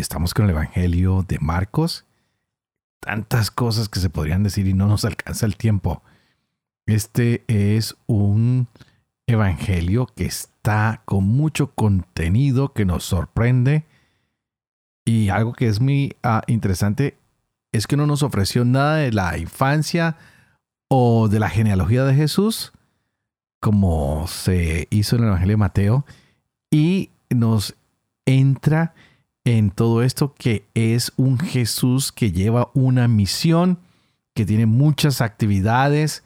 estamos con el Evangelio de Marcos. Tantas cosas que se podrían decir y no nos alcanza el tiempo. Este es un Evangelio que está con mucho contenido que nos sorprende. Y algo que es muy ah, interesante es que no nos ofreció nada de la infancia o de la genealogía de Jesús, como se hizo en el Evangelio de Mateo, y nos entra en todo esto que es un Jesús que lleva una misión, que tiene muchas actividades,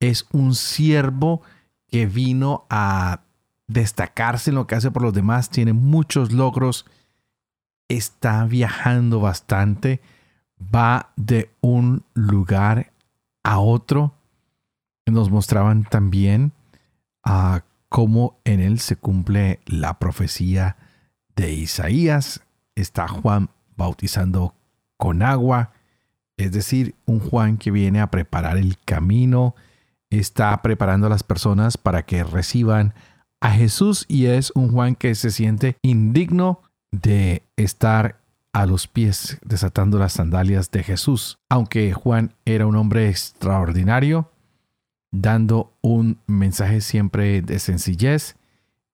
es un siervo que vino a destacarse en lo que hace por los demás, tiene muchos logros, está viajando bastante, va de un lugar a otro. Nos mostraban también a cómo en él se cumple la profecía de Isaías está Juan bautizando con agua, es decir, un Juan que viene a preparar el camino, está preparando a las personas para que reciban a Jesús y es un Juan que se siente indigno de estar a los pies desatando las sandalias de Jesús. Aunque Juan era un hombre extraordinario, dando un mensaje siempre de sencillez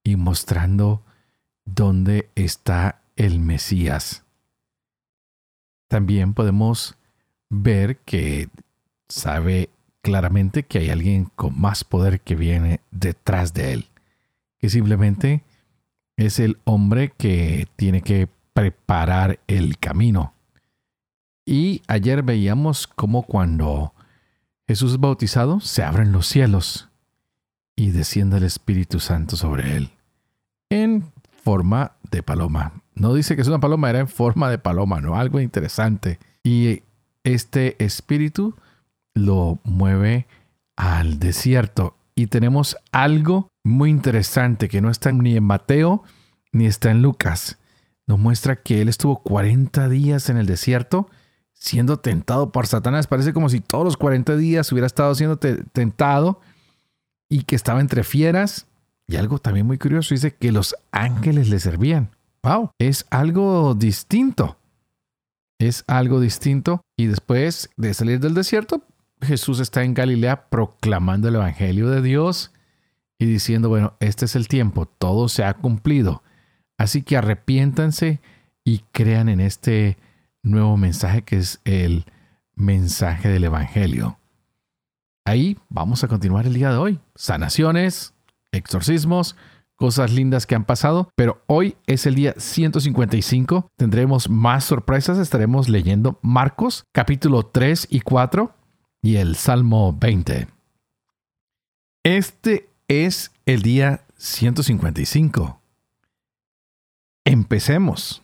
y mostrando dónde está el Mesías. También podemos ver que sabe claramente que hay alguien con más poder que viene detrás de él, que simplemente es el hombre que tiene que preparar el camino. Y ayer veíamos cómo cuando Jesús es bautizado, se abren los cielos y desciende el Espíritu Santo sobre él en forma de paloma. No dice que es una paloma, era en forma de paloma, ¿no? Algo interesante. Y este espíritu lo mueve al desierto. Y tenemos algo muy interesante que no está ni en Mateo ni está en Lucas. Nos muestra que él estuvo 40 días en el desierto siendo tentado por Satanás. Parece como si todos los 40 días hubiera estado siendo tentado y que estaba entre fieras y algo también muy curioso dice que los ángeles le servían. ¡Wow! Es algo distinto. Es algo distinto. Y después de salir del desierto, Jesús está en Galilea proclamando el Evangelio de Dios y diciendo, bueno, este es el tiempo, todo se ha cumplido. Así que arrepiéntanse y crean en este nuevo mensaje que es el mensaje del Evangelio. Ahí vamos a continuar el día de hoy. Sanaciones, exorcismos, cosas lindas que han pasado, pero hoy es el día 155. Tendremos más sorpresas, estaremos leyendo Marcos capítulo 3 y 4 y el Salmo 20. Este es el día 155. Empecemos.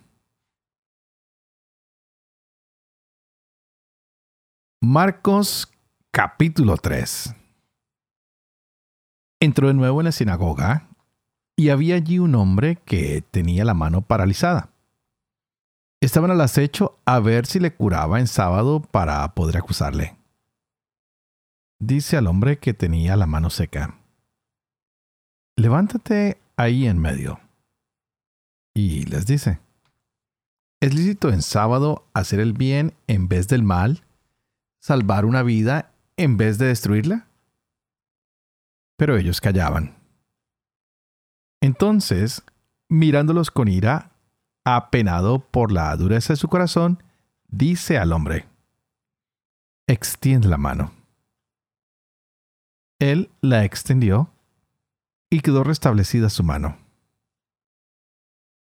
Marcos capítulo 3. Entró de nuevo en la sinagoga y había allí un hombre que tenía la mano paralizada. Estaban al acecho a ver si le curaba en sábado para poder acusarle. Dice al hombre que tenía la mano seca, levántate ahí en medio. Y les dice, ¿es lícito en sábado hacer el bien en vez del mal, salvar una vida en vez de destruirla? pero ellos callaban. Entonces, mirándolos con ira, apenado por la dureza de su corazón, dice al hombre, extiende la mano. Él la extendió y quedó restablecida su mano.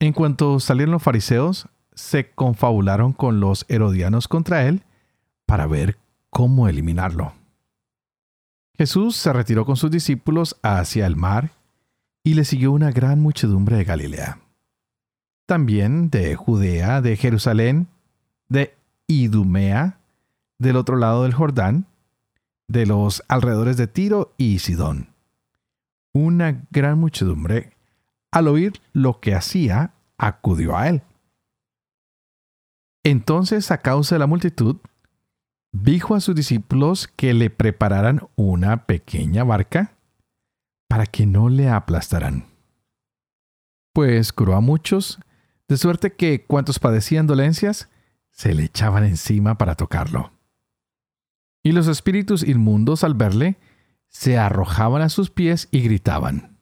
En cuanto salieron los fariseos, se confabularon con los herodianos contra él para ver cómo eliminarlo. Jesús se retiró con sus discípulos hacia el mar y le siguió una gran muchedumbre de Galilea. También de Judea, de Jerusalén, de Idumea, del otro lado del Jordán, de los alrededores de Tiro y Sidón. Una gran muchedumbre, al oír lo que hacía, acudió a él. Entonces, a causa de la multitud, dijo a sus discípulos que le prepararan una pequeña barca para que no le aplastaran. Pues curó a muchos, de suerte que cuantos padecían dolencias, se le echaban encima para tocarlo. Y los espíritus inmundos al verle, se arrojaban a sus pies y gritaban,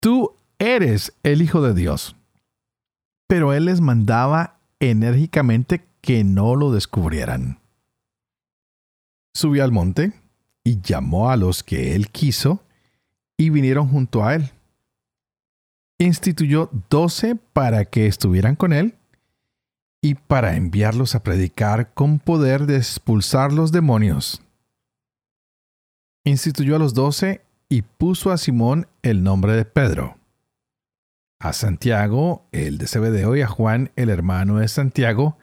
Tú eres el Hijo de Dios. Pero él les mandaba enérgicamente que no lo descubrieran. Subió al monte y llamó a los que él quiso y vinieron junto a él. Instituyó doce para que estuvieran con él y para enviarlos a predicar con poder de expulsar los demonios. Instituyó a los doce y puso a Simón el nombre de Pedro a Santiago, el de Zebedeo, y a Juan, el hermano de Santiago,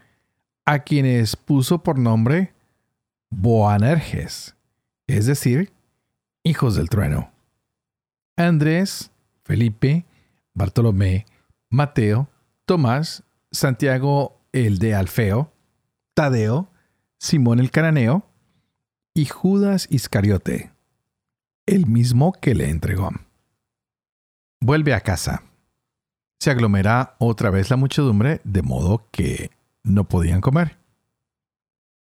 a quienes puso por nombre Boanerges, es decir, hijos del trueno. Andrés, Felipe, Bartolomé, Mateo, Tomás, Santiago el de Alfeo, Tadeo, Simón el cananeo y Judas Iscariote, el mismo que le entregó. Vuelve a casa se aglomera otra vez la muchedumbre de modo que no podían comer.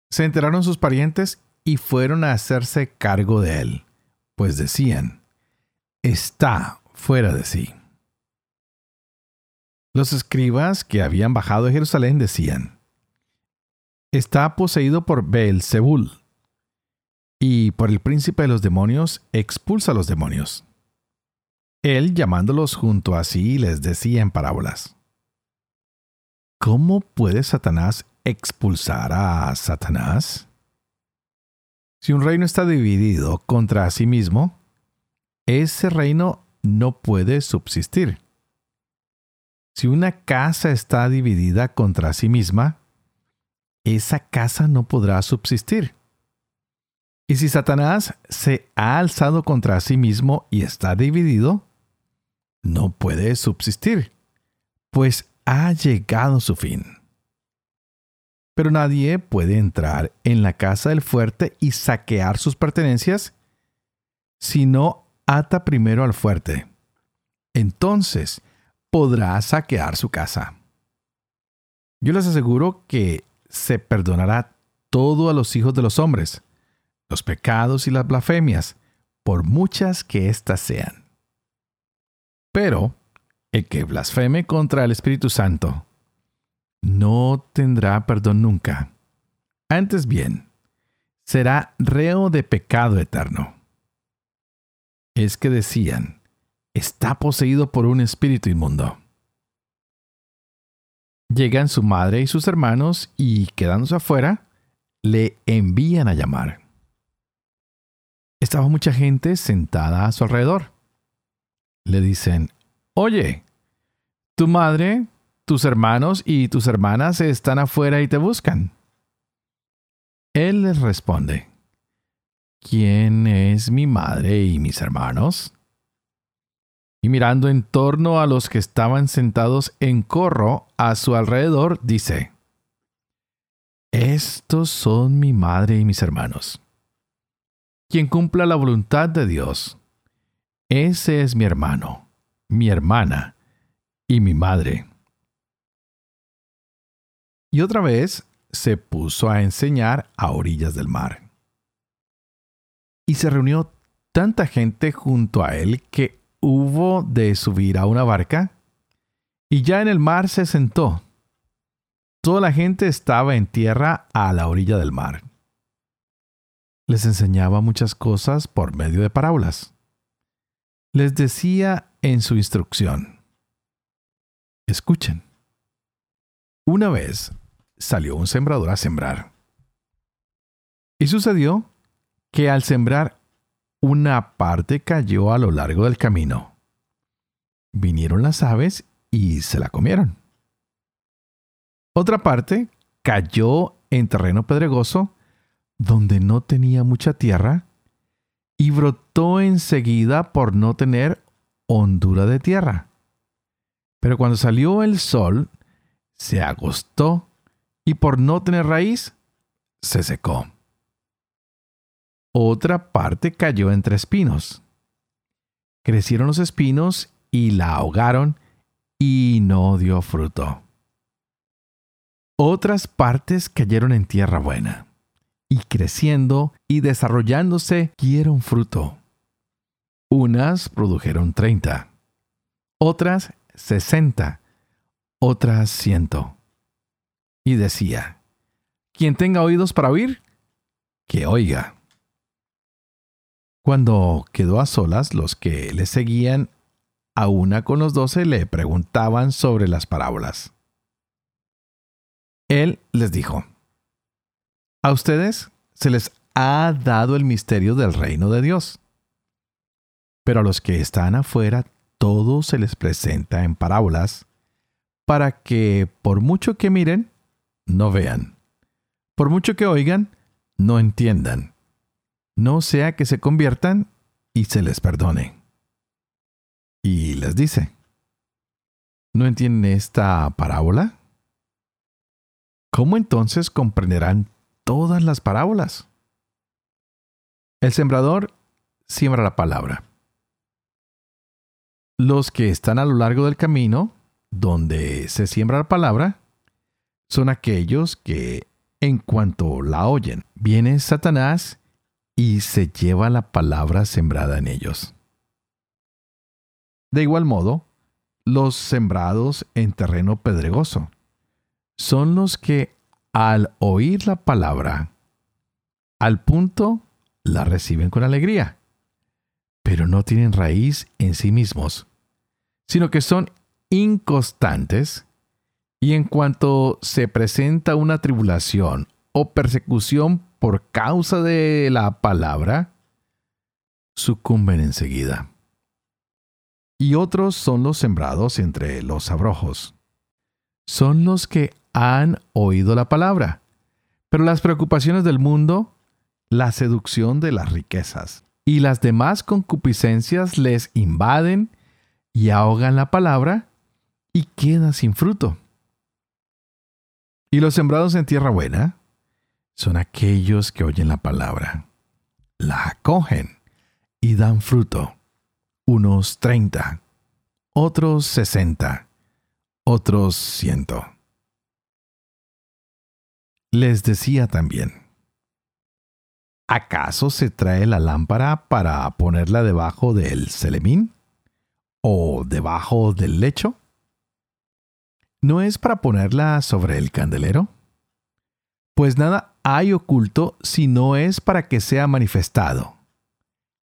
Se enteraron sus parientes y fueron a hacerse cargo de él, pues decían, está fuera de sí. Los escribas que habían bajado de Jerusalén decían, está poseído por Beelzebul, y por el príncipe de los demonios expulsa a los demonios. Él, llamándolos junto a sí, les decía en parábolas, ¿Cómo puede Satanás expulsar a Satanás? Si un reino está dividido contra sí mismo, ese reino no puede subsistir. Si una casa está dividida contra sí misma, esa casa no podrá subsistir. Y si Satanás se ha alzado contra sí mismo y está dividido, no puede subsistir, pues ha llegado su fin. Pero nadie puede entrar en la casa del fuerte y saquear sus pertenencias si no ata primero al fuerte. Entonces podrá saquear su casa. Yo les aseguro que se perdonará todo a los hijos de los hombres, los pecados y las blasfemias, por muchas que éstas sean. Pero el que blasfeme contra el Espíritu Santo no tendrá perdón nunca. Antes bien, será reo de pecado eterno. Es que decían, está poseído por un espíritu inmundo. Llegan su madre y sus hermanos y, quedándose afuera, le envían a llamar. Estaba mucha gente sentada a su alrededor le dicen, oye, tu madre, tus hermanos y tus hermanas están afuera y te buscan. Él les responde, ¿quién es mi madre y mis hermanos? Y mirando en torno a los que estaban sentados en corro a su alrededor, dice, Estos son mi madre y mis hermanos. Quien cumpla la voluntad de Dios, ese es mi hermano, mi hermana y mi madre. Y otra vez se puso a enseñar a orillas del mar. Y se reunió tanta gente junto a él que hubo de subir a una barca, y ya en el mar se sentó. Toda la gente estaba en tierra a la orilla del mar. Les enseñaba muchas cosas por medio de parábolas les decía en su instrucción, escuchen, una vez salió un sembrador a sembrar. Y sucedió que al sembrar una parte cayó a lo largo del camino. Vinieron las aves y se la comieron. Otra parte cayó en terreno pedregoso, donde no tenía mucha tierra, y brotó enseguida por no tener hondura de tierra. Pero cuando salió el sol, se agostó y por no tener raíz, se secó. Otra parte cayó entre espinos. Crecieron los espinos y la ahogaron y no dio fruto. Otras partes cayeron en tierra buena y creciendo y desarrollándose dieron fruto. Unas produjeron treinta, otras sesenta, otras ciento. Y decía, quien tenga oídos para oír, que oiga. Cuando quedó a solas, los que le seguían a una con los doce le preguntaban sobre las parábolas. Él les dijo, a ustedes se les ha dado el misterio del reino de Dios, pero a los que están afuera todo se les presenta en parábolas, para que por mucho que miren, no vean, por mucho que oigan, no entiendan, no sea que se conviertan y se les perdone. Y les dice, ¿no entienden esta parábola? ¿Cómo entonces comprenderán todas las parábolas? El sembrador siembra la palabra. Los que están a lo largo del camino, donde se siembra la palabra, son aquellos que, en cuanto la oyen, viene Satanás y se lleva la palabra sembrada en ellos. De igual modo, los sembrados en terreno pedregoso son los que al oír la palabra, al punto la reciben con alegría pero no tienen raíz en sí mismos, sino que son inconstantes y en cuanto se presenta una tribulación o persecución por causa de la palabra, sucumben enseguida. Y otros son los sembrados entre los abrojos. Son los que han oído la palabra, pero las preocupaciones del mundo, la seducción de las riquezas y las demás concupiscencias les invaden y ahogan la palabra y queda sin fruto. Y los sembrados en tierra buena son aquellos que oyen la palabra, la acogen y dan fruto, unos treinta, otros sesenta, otros ciento. Les decía también, ¿Acaso se trae la lámpara para ponerla debajo del celemín? ¿O debajo del lecho? ¿No es para ponerla sobre el candelero? Pues nada hay oculto si no es para que sea manifestado.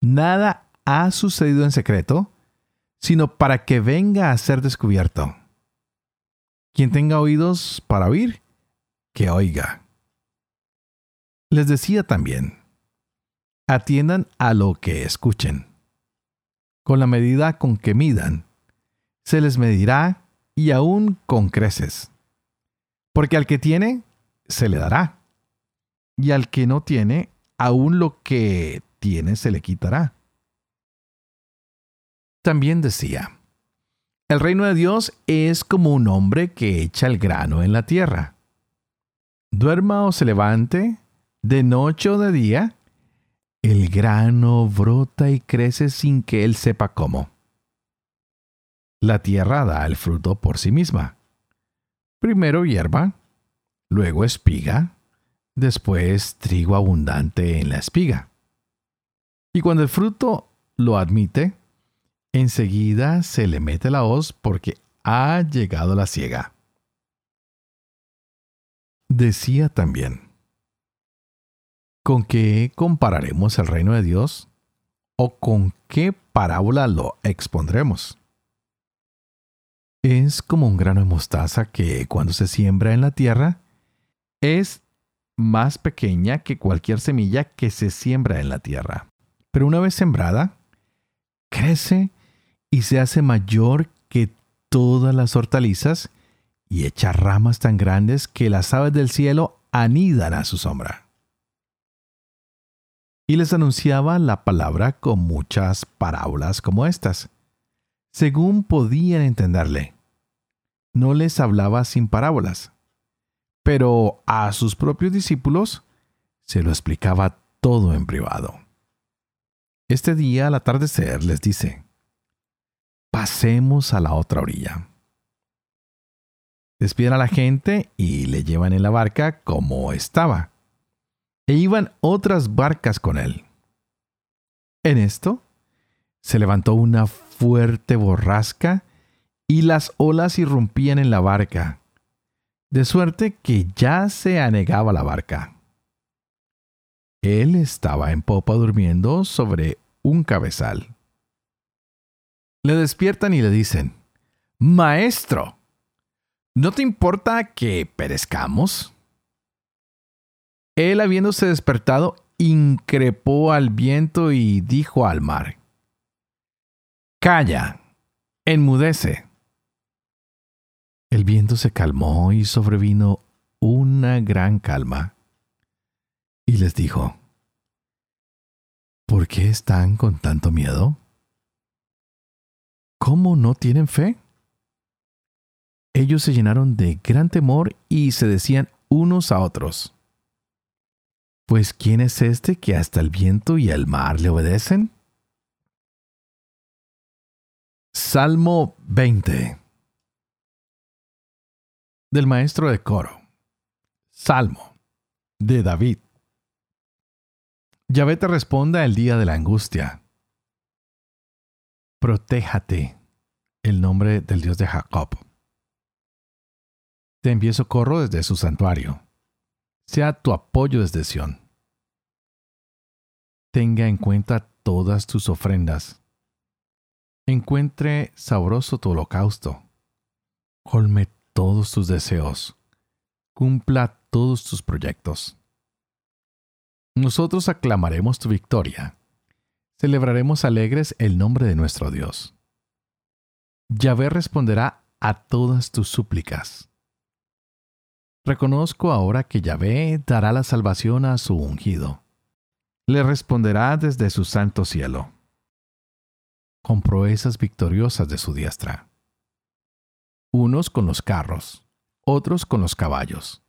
Nada ha sucedido en secreto, sino para que venga a ser descubierto. Quien tenga oídos para oír, que oiga. Les decía también, atiendan a lo que escuchen. Con la medida con que midan, se les medirá y aún con creces. Porque al que tiene, se le dará. Y al que no tiene, aún lo que tiene se le quitará. También decía, el reino de Dios es como un hombre que echa el grano en la tierra. Duerma o se levante, de noche o de día, el grano brota y crece sin que él sepa cómo. La tierra da el fruto por sí misma. Primero hierba, luego espiga, después trigo abundante en la espiga. Y cuando el fruto lo admite, enseguida se le mete la hoz porque ha llegado la ciega. Decía también, ¿Con qué compararemos el reino de Dios? ¿O con qué parábola lo expondremos? Es como un grano de mostaza que cuando se siembra en la tierra es más pequeña que cualquier semilla que se siembra en la tierra. Pero una vez sembrada, crece y se hace mayor que todas las hortalizas y echa ramas tan grandes que las aves del cielo anidan a su sombra. Y les anunciaba la palabra con muchas parábolas como estas, según podían entenderle. No les hablaba sin parábolas, pero a sus propios discípulos se lo explicaba todo en privado. Este día al atardecer les dice, pasemos a la otra orilla. Despiden a la gente y le llevan en la barca como estaba. E iban otras barcas con él. En esto, se levantó una fuerte borrasca y las olas irrumpían en la barca, de suerte que ya se anegaba la barca. Él estaba en popa durmiendo sobre un cabezal. Le despiertan y le dicen, Maestro, ¿no te importa que perezcamos? Él, habiéndose despertado, increpó al viento y dijo al mar, Calla, enmudece. El viento se calmó y sobrevino una gran calma. Y les dijo, ¿por qué están con tanto miedo? ¿Cómo no tienen fe? Ellos se llenaron de gran temor y se decían unos a otros, Pues ¿quién es este que hasta el viento y el mar le obedecen? Salmo 20 del maestro de coro. Salmo de David. Yahvé te responda el día de la angustia. Protéjate el nombre del Dios de Jacob. Te envíe socorro desde su santuario. Sea tu apoyo desde Sión. Tenga en cuenta todas tus ofrendas. Encuentre sabroso tu holocausto. Colme todos tus deseos. Cumpla todos tus proyectos. Nosotros aclamaremos tu victoria. Celebraremos alegres el nombre de nuestro Dios. Yahvé responderá a todas tus súplicas. Reconozco ahora que Yahvé dará la salvación a su ungido. Le responderá desde su santo cielo, con proezas victoriosas de su diestra. Unos con los carros, otros con los caballos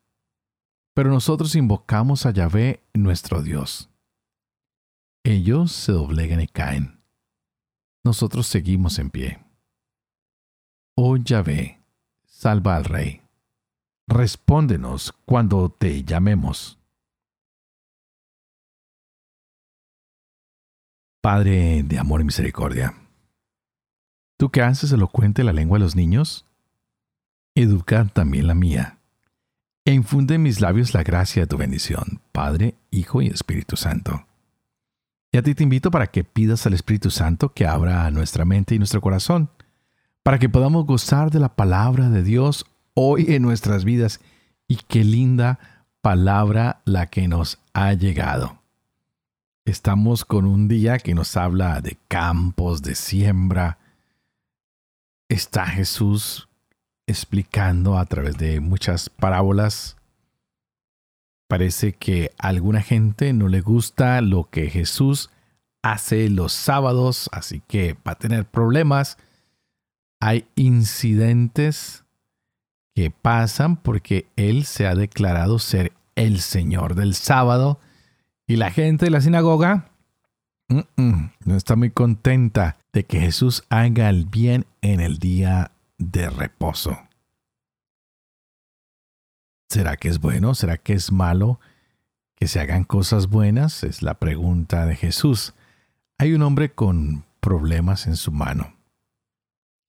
pero nosotros invocamos a Yahvé nuestro Dios. Ellos se doblegan y caen. Nosotros seguimos en pie. Oh Yahvé, salva al Rey. Respóndenos cuando te llamemos. Padre de amor y misericordia, tú que haces elocuente la lengua de los niños, educa también la mía e infunde en mis labios la gracia de tu bendición, Padre, Hijo y Espíritu Santo. Y a ti te invito para que pidas al Espíritu Santo que abra nuestra mente y nuestro corazón, para que podamos gozar de la palabra de Dios hoy en nuestras vidas. Y qué linda palabra la que nos ha llegado. Estamos con un día que nos habla de campos, de siembra. Está Jesús explicando a través de muchas parábolas. Parece que a alguna gente no le gusta lo que Jesús hace los sábados, así que va a tener problemas. Hay incidentes que pasan porque Él se ha declarado ser el Señor del sábado y la gente de la sinagoga no está muy contenta de que Jesús haga el bien en el día de reposo. ¿Será que es bueno? ¿Será que es malo que se hagan cosas buenas? Es la pregunta de Jesús. Hay un hombre con problemas en su mano.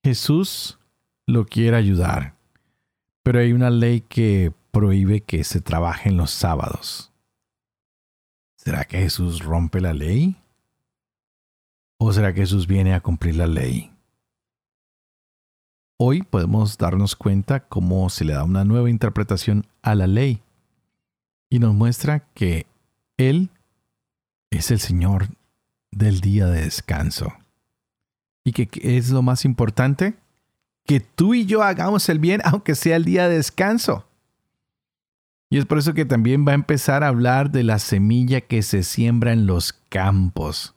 Jesús lo quiere ayudar, pero hay una ley que prohíbe que se trabaje en los sábados. ¿Será que Jesús rompe la ley? ¿O será que Jesús viene a cumplir la ley? Hoy podemos darnos cuenta cómo se le da una nueva interpretación a la ley y nos muestra que Él es el Señor del día de descanso. ¿Y que es lo más importante? Que tú y yo hagamos el bien aunque sea el día de descanso. Y es por eso que también va a empezar a hablar de la semilla que se siembra en los campos.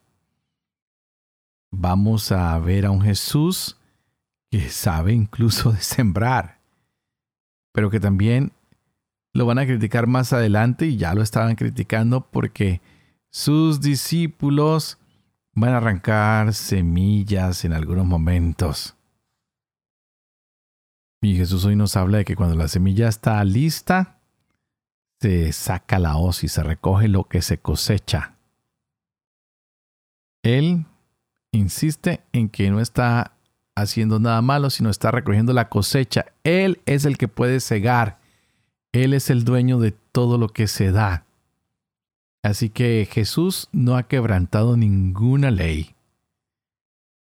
Vamos a ver a un Jesús que sabe incluso de sembrar, pero que también lo van a criticar más adelante y ya lo estaban criticando porque sus discípulos van a arrancar semillas en algunos momentos. Y Jesús hoy nos habla de que cuando la semilla está lista, se saca la hoz y se recoge lo que se cosecha. Él insiste en que no está haciendo nada malo, sino está recogiendo la cosecha. Él es el que puede cegar. Él es el dueño de todo lo que se da. Así que Jesús no ha quebrantado ninguna ley.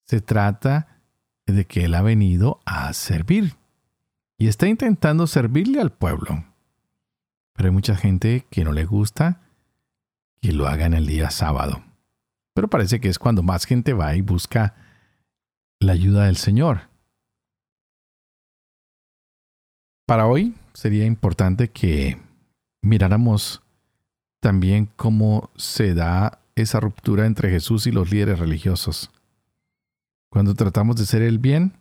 Se trata de que Él ha venido a servir y está intentando servirle al pueblo. Pero hay mucha gente que no le gusta que lo haga en el día sábado. Pero parece que es cuando más gente va y busca la ayuda del Señor. Para hoy sería importante que miráramos también cómo se da esa ruptura entre Jesús y los líderes religiosos. Cuando tratamos de hacer el bien,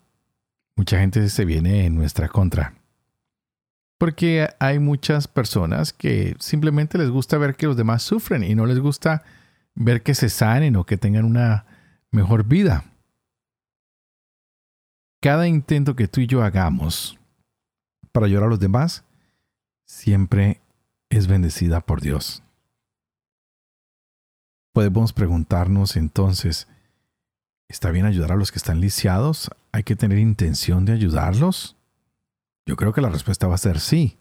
mucha gente se viene en nuestra contra. Porque hay muchas personas que simplemente les gusta ver que los demás sufren y no les gusta ver que se sanen o que tengan una mejor vida. Cada intento que tú y yo hagamos para ayudar a los demás siempre es bendecida por Dios. Podemos preguntarnos entonces, ¿está bien ayudar a los que están lisiados? ¿Hay que tener intención de ayudarlos? Yo creo que la respuesta va a ser sí.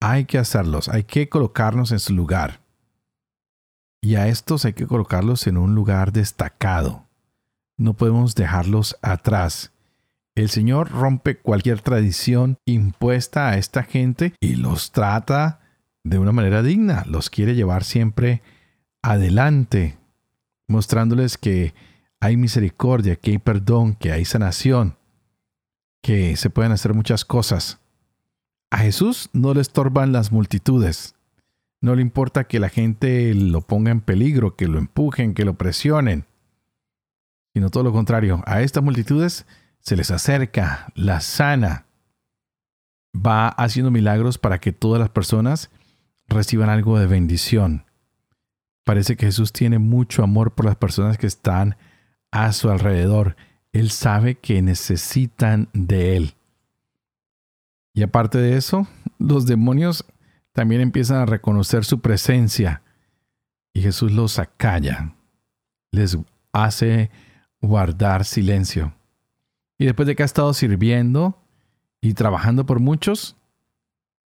Hay que hacerlos, hay que colocarnos en su lugar. Y a estos hay que colocarlos en un lugar destacado. No podemos dejarlos atrás. El Señor rompe cualquier tradición impuesta a esta gente y los trata de una manera digna. Los quiere llevar siempre adelante, mostrándoles que hay misericordia, que hay perdón, que hay sanación que se pueden hacer muchas cosas. A Jesús no le estorban las multitudes. No le importa que la gente lo ponga en peligro, que lo empujen, que lo presionen. Sino todo lo contrario, a estas multitudes se les acerca, las sana. Va haciendo milagros para que todas las personas reciban algo de bendición. Parece que Jesús tiene mucho amor por las personas que están a su alrededor él sabe que necesitan de Él. Y aparte de eso, los demonios también empiezan a reconocer su presencia y Jesús los acalla, les hace guardar silencio. Y después de que ha estado sirviendo y trabajando por muchos,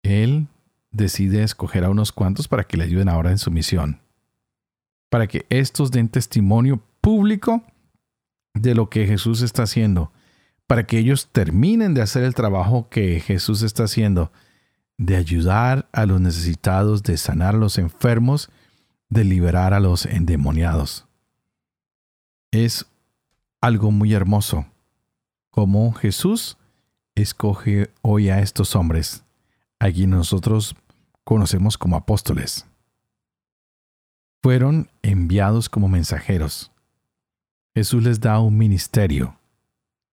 Él decide escoger a unos cuantos para que le ayuden ahora en su misión, para que estos den testimonio público de lo que Jesús está haciendo, para que ellos terminen de hacer el trabajo que Jesús está haciendo, de ayudar a los necesitados, de sanar a los enfermos, de liberar a los endemoniados. Es algo muy hermoso, como Jesús escoge hoy a estos hombres, a quienes nosotros conocemos como apóstoles. Fueron enviados como mensajeros Jesús les da un ministerio.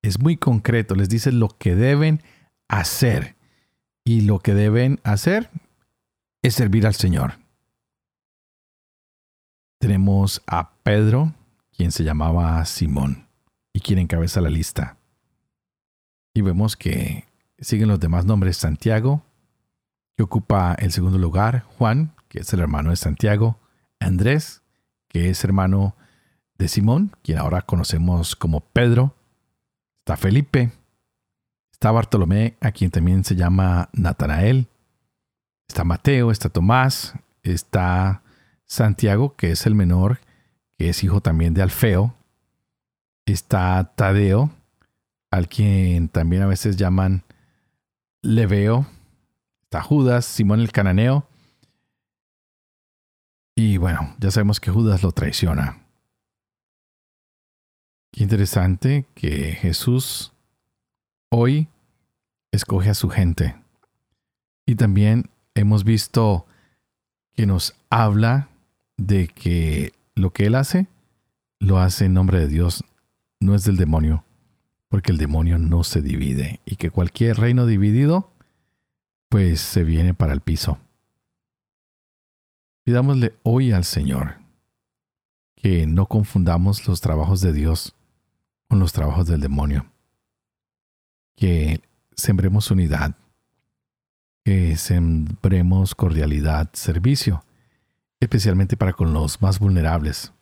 Es muy concreto, les dice lo que deben hacer. Y lo que deben hacer es servir al Señor. Tenemos a Pedro, quien se llamaba Simón, y quien encabeza la lista. Y vemos que siguen los demás nombres Santiago, que ocupa el segundo lugar, Juan, que es el hermano de Santiago, Andrés, que es hermano de Simón, quien ahora conocemos como Pedro. Está Felipe. Está Bartolomé, a quien también se llama Natanael. Está Mateo, está Tomás, está Santiago, que es el menor, que es hijo también de Alfeo. Está Tadeo, al quien también a veces llaman Leveo. Está Judas, Simón el cananeo. Y bueno, ya sabemos que Judas lo traiciona. Qué interesante que Jesús hoy escoge a su gente y también hemos visto que nos habla de que lo que Él hace, lo hace en nombre de Dios, no es del demonio, porque el demonio no se divide y que cualquier reino dividido, pues se viene para el piso. Pidámosle hoy al Señor que no confundamos los trabajos de Dios con los trabajos del demonio. Que sembremos unidad, que sembremos cordialidad, servicio, especialmente para con los más vulnerables,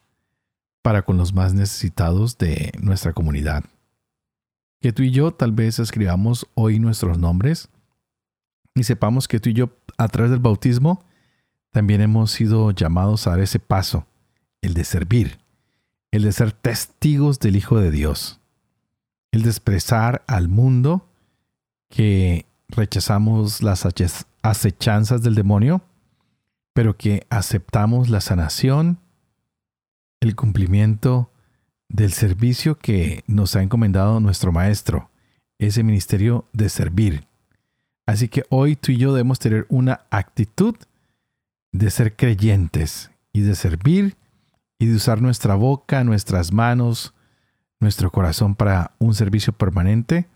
para con los más necesitados de nuestra comunidad. Que tú y yo tal vez escribamos hoy nuestros nombres y sepamos que tú y yo a través del bautismo también hemos sido llamados a dar ese paso, el de servir, el de ser testigos del Hijo de Dios, el de expresar al mundo que rechazamos las acechanzas del demonio, pero que aceptamos la sanación, el cumplimiento del servicio que nos ha encomendado nuestro Maestro, ese ministerio de servir. Así que hoy tú y yo debemos tener una actitud de ser creyentes y de servir y de usar nuestra boca, nuestras manos, nuestro corazón para un servicio permanente,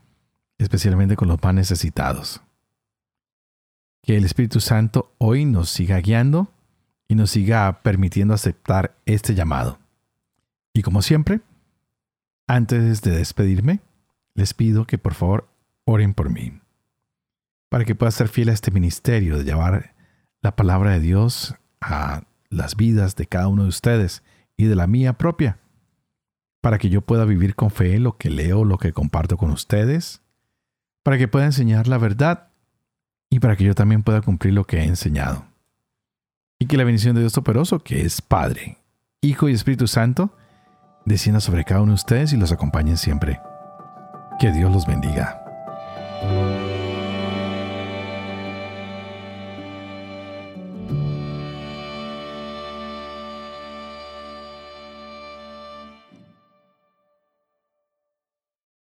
especialmente con los más necesitados. Que el Espíritu Santo hoy nos siga guiando y nos siga permitiendo aceptar este llamado. Y como siempre, antes de despedirme, les pido que por favor oren por mí, para que pueda ser fiel a este ministerio de llevar la palabra de Dios a las vidas de cada uno de ustedes y de la mía propia, para que yo pueda vivir con fe lo que leo, lo que comparto con ustedes, para que pueda enseñar la verdad y para que yo también pueda cumplir lo que he enseñado. Y que la bendición de Dios Todopoderoso, que es Padre, Hijo y Espíritu Santo, descienda sobre cada uno de ustedes y los acompañe siempre. Que Dios los bendiga.